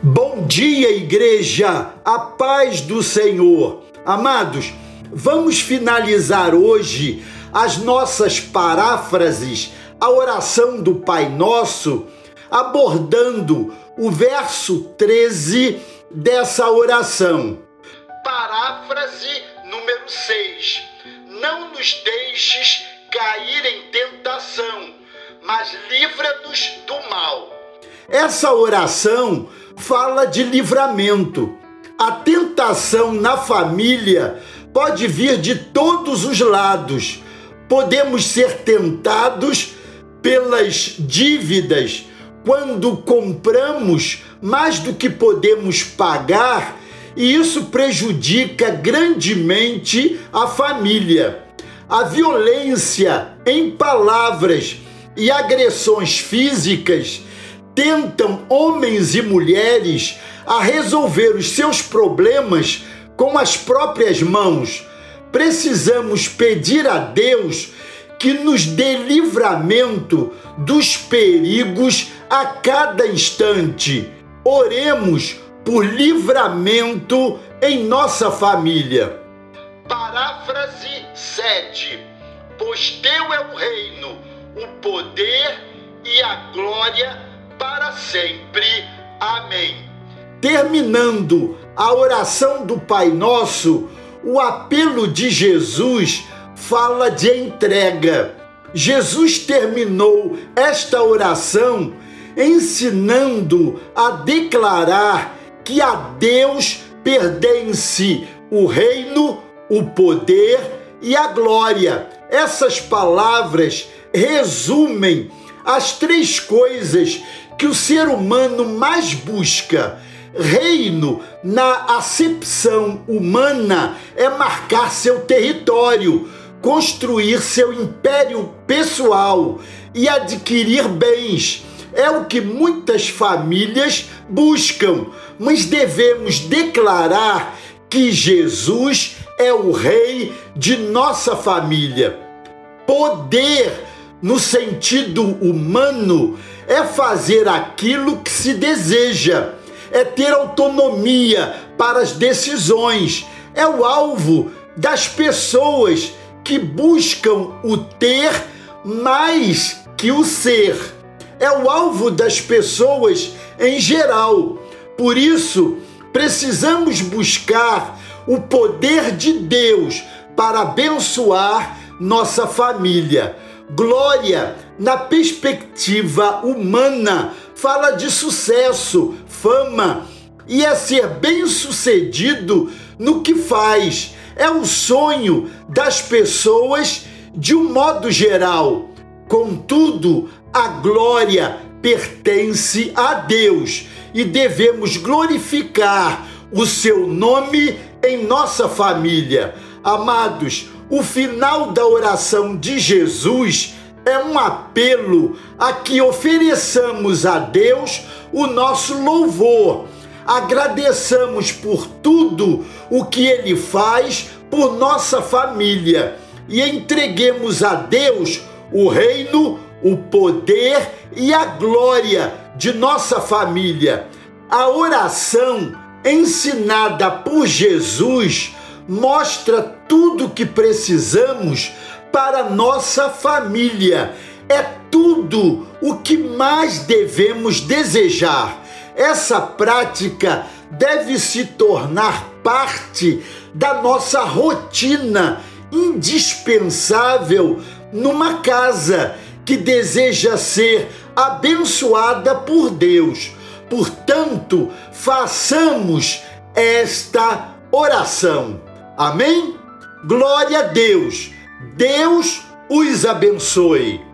Bom dia, igreja, a paz do Senhor. Amados, vamos finalizar hoje as nossas paráfrases, a oração do Pai Nosso, abordando o verso 13 dessa oração. Paráfrase número 6. Não nos deixes cair em tentação, mas livra-nos do mal. Essa oração fala de livramento. A tentação na família pode vir de todos os lados. Podemos ser tentados pelas dívidas quando compramos mais do que podemos pagar e isso prejudica grandemente a família. A violência em palavras e agressões físicas tentam homens e mulheres a resolver os seus problemas com as próprias mãos. Precisamos pedir a Deus que nos dê livramento dos perigos a cada instante. Oremos por livramento em nossa família. Paráfrase 7. Pois teu é o reino, o poder e a glória sempre. Amém. Terminando a oração do Pai Nosso, o apelo de Jesus fala de entrega. Jesus terminou esta oração ensinando a declarar que a Deus pertence o reino, o poder e a glória. Essas palavras resumem as três coisas que o ser humano mais busca. Reino, na acepção humana, é marcar seu território, construir seu império pessoal e adquirir bens. É o que muitas famílias buscam, mas devemos declarar que Jesus é o rei de nossa família. Poder, no sentido humano, é fazer aquilo que se deseja, é ter autonomia para as decisões, é o alvo das pessoas que buscam o ter mais que o ser. É o alvo das pessoas em geral. Por isso, precisamos buscar o poder de Deus para abençoar nossa família. Glória na perspectiva humana, fala de sucesso, fama e é ser bem-sucedido no que faz. É o sonho das pessoas de um modo geral. Contudo, a glória pertence a Deus e devemos glorificar o seu nome em nossa família. Amados, o final da oração de Jesus é um apelo a que ofereçamos a Deus o nosso louvor. Agradeçamos por tudo o que Ele faz por nossa família e entreguemos a Deus o reino, o poder e a glória de nossa família. A oração ensinada por Jesus mostra tudo o que precisamos para nossa família. É tudo o que mais devemos desejar. Essa prática deve se tornar parte da nossa rotina indispensável numa casa que deseja ser abençoada por Deus. Portanto, façamos esta oração. Amém? Glória a Deus. Deus os abençoe.